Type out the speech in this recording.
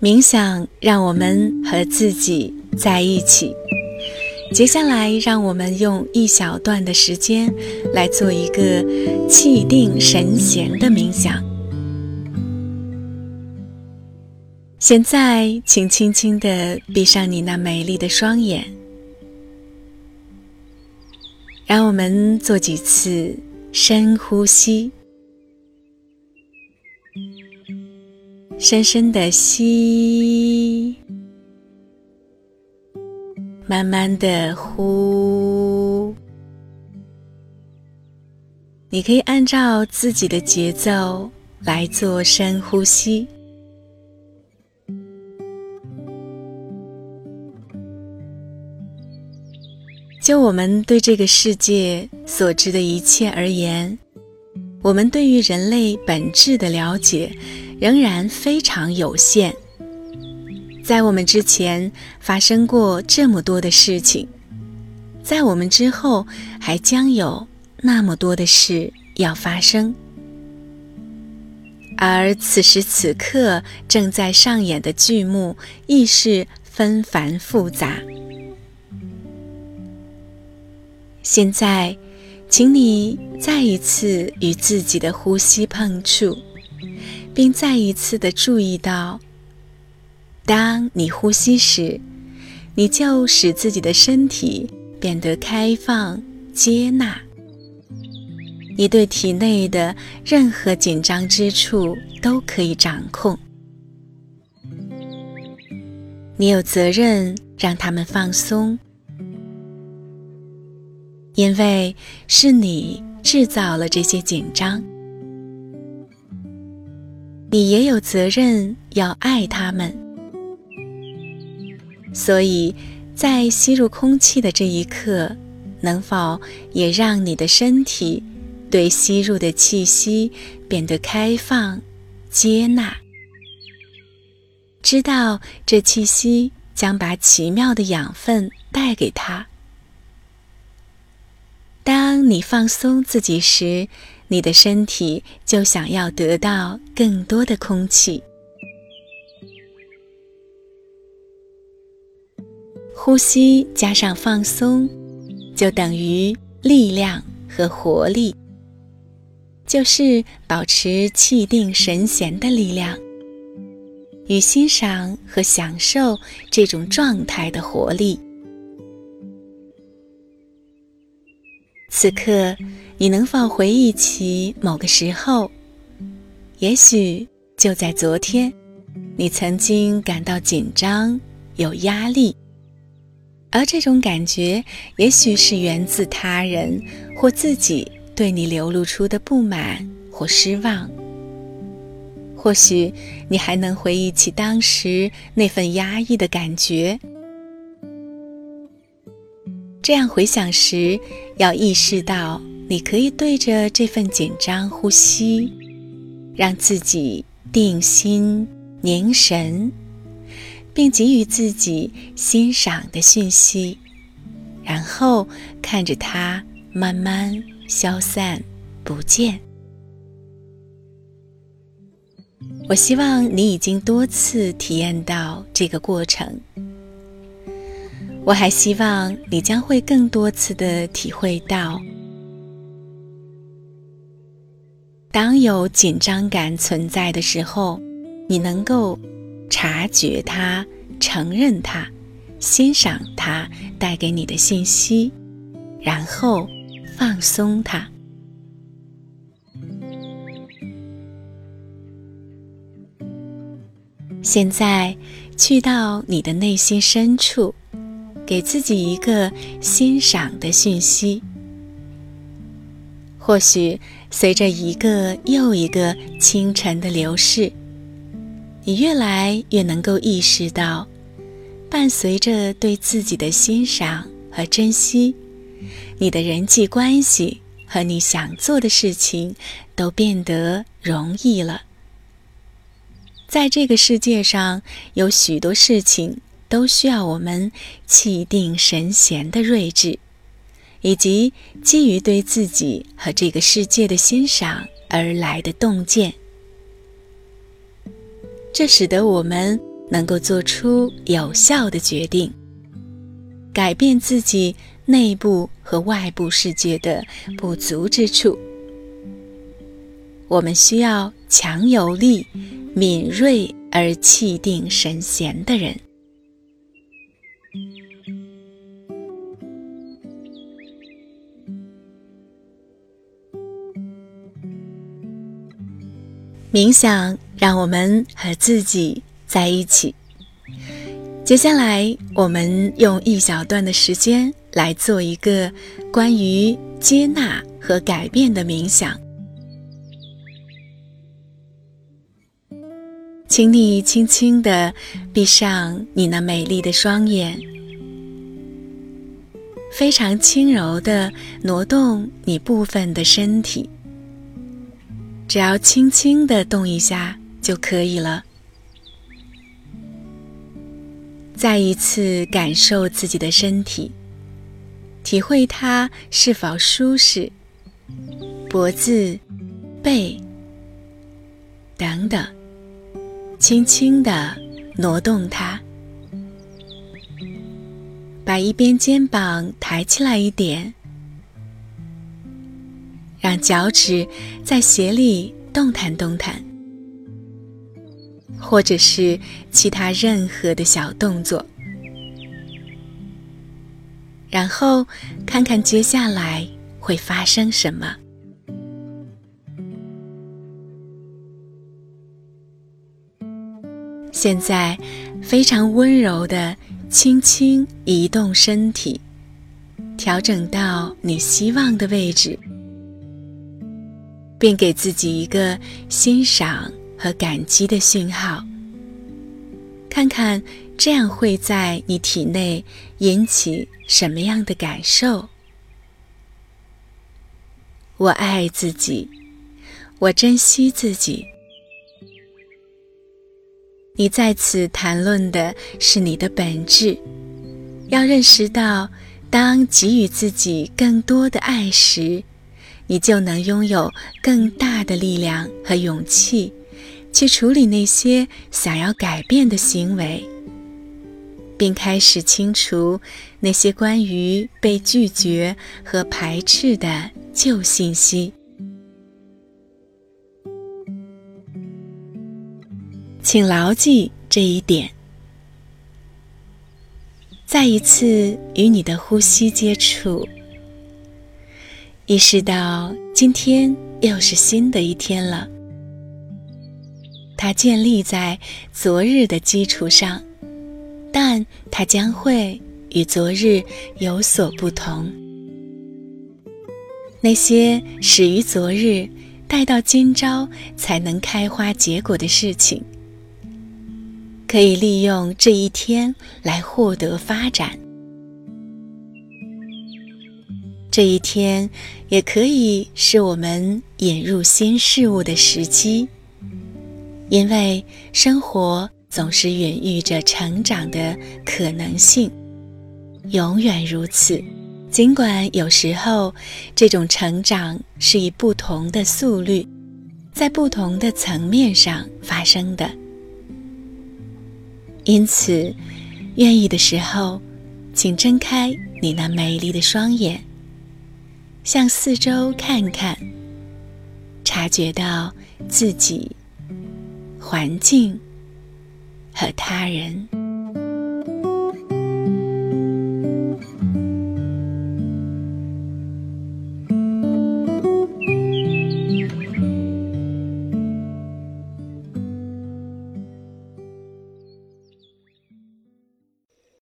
冥想让我们和自己在一起。接下来，让我们用一小段的时间来做一个气定神闲的冥想。现在，请轻轻地闭上你那美丽的双眼，让我们做几次深呼吸。深深的吸，慢慢的呼。你可以按照自己的节奏来做深呼吸。就我们对这个世界所知的一切而言，我们对于人类本质的了解。仍然非常有限。在我们之前发生过这么多的事情，在我们之后还将有那么多的事要发生。而此时此刻正在上演的剧目亦是纷繁复杂。现在，请你再一次与自己的呼吸碰触。并再一次的注意到，当你呼吸时，你就使自己的身体变得开放、接纳。你对体内的任何紧张之处都可以掌控。你有责任让他们放松，因为是你制造了这些紧张。你也有责任要爱他们，所以，在吸入空气的这一刻，能否也让你的身体对吸入的气息变得开放、接纳？知道这气息将把奇妙的养分带给他。当你放松自己时。你的身体就想要得到更多的空气。呼吸加上放松，就等于力量和活力，就是保持气定神闲的力量，与欣赏和享受这种状态的活力。此刻。你能否回忆起某个时候？也许就在昨天，你曾经感到紧张、有压力，而这种感觉也许是源自他人或自己对你流露出的不满或失望。或许你还能回忆起当时那份压抑的感觉。这样回想时，要意识到。你可以对着这份紧张呼吸，让自己定心凝神，并给予自己欣赏的讯息，然后看着它慢慢消散不见。我希望你已经多次体验到这个过程，我还希望你将会更多次的体会到。当有紧张感存在的时候，你能够察觉它、承认它、欣赏它带给你的信息，然后放松它。现在，去到你的内心深处，给自己一个欣赏的讯息。或许随着一个又一个清晨的流逝，你越来越能够意识到，伴随着对自己的欣赏和珍惜，你的人际关系和你想做的事情都变得容易了。在这个世界上，有许多事情都需要我们气定神闲的睿智。以及基于对自己和这个世界的欣赏而来的洞见，这使得我们能够做出有效的决定，改变自己内部和外部世界的不足之处。我们需要强有力、敏锐而气定神闲的人。冥想让我们和自己在一起。接下来，我们用一小段的时间来做一个关于接纳和改变的冥想。请你轻轻的闭上你那美丽的双眼，非常轻柔的挪动你部分的身体。只要轻轻的动一下就可以了。再一次感受自己的身体，体会它是否舒适，脖子、背等等，轻轻的挪动它，把一边肩膀抬起来一点。让脚趾在鞋里动弹动弹，或者是其他任何的小动作，然后看看接下来会发生什么。现在，非常温柔的轻轻移动身体，调整到你希望的位置。并给自己一个欣赏和感激的讯号，看看这样会在你体内引起什么样的感受。我爱自己，我珍惜自己。你在此谈论的是你的本质，要认识到，当给予自己更多的爱时。你就能拥有更大的力量和勇气，去处理那些想要改变的行为，并开始清除那些关于被拒绝和排斥的旧信息。请牢记这一点。再一次与你的呼吸接触。意识到今天又是新的一天了，它建立在昨日的基础上，但它将会与昨日有所不同。那些始于昨日，待到今朝才能开花结果的事情，可以利用这一天来获得发展。这一天也可以是我们引入新事物的时机，因为生活总是孕育着成长的可能性，永远如此。尽管有时候这种成长是以不同的速率，在不同的层面上发生的，因此，愿意的时候，请睁开你那美丽的双眼。向四周看看，察觉到自己、环境和他人。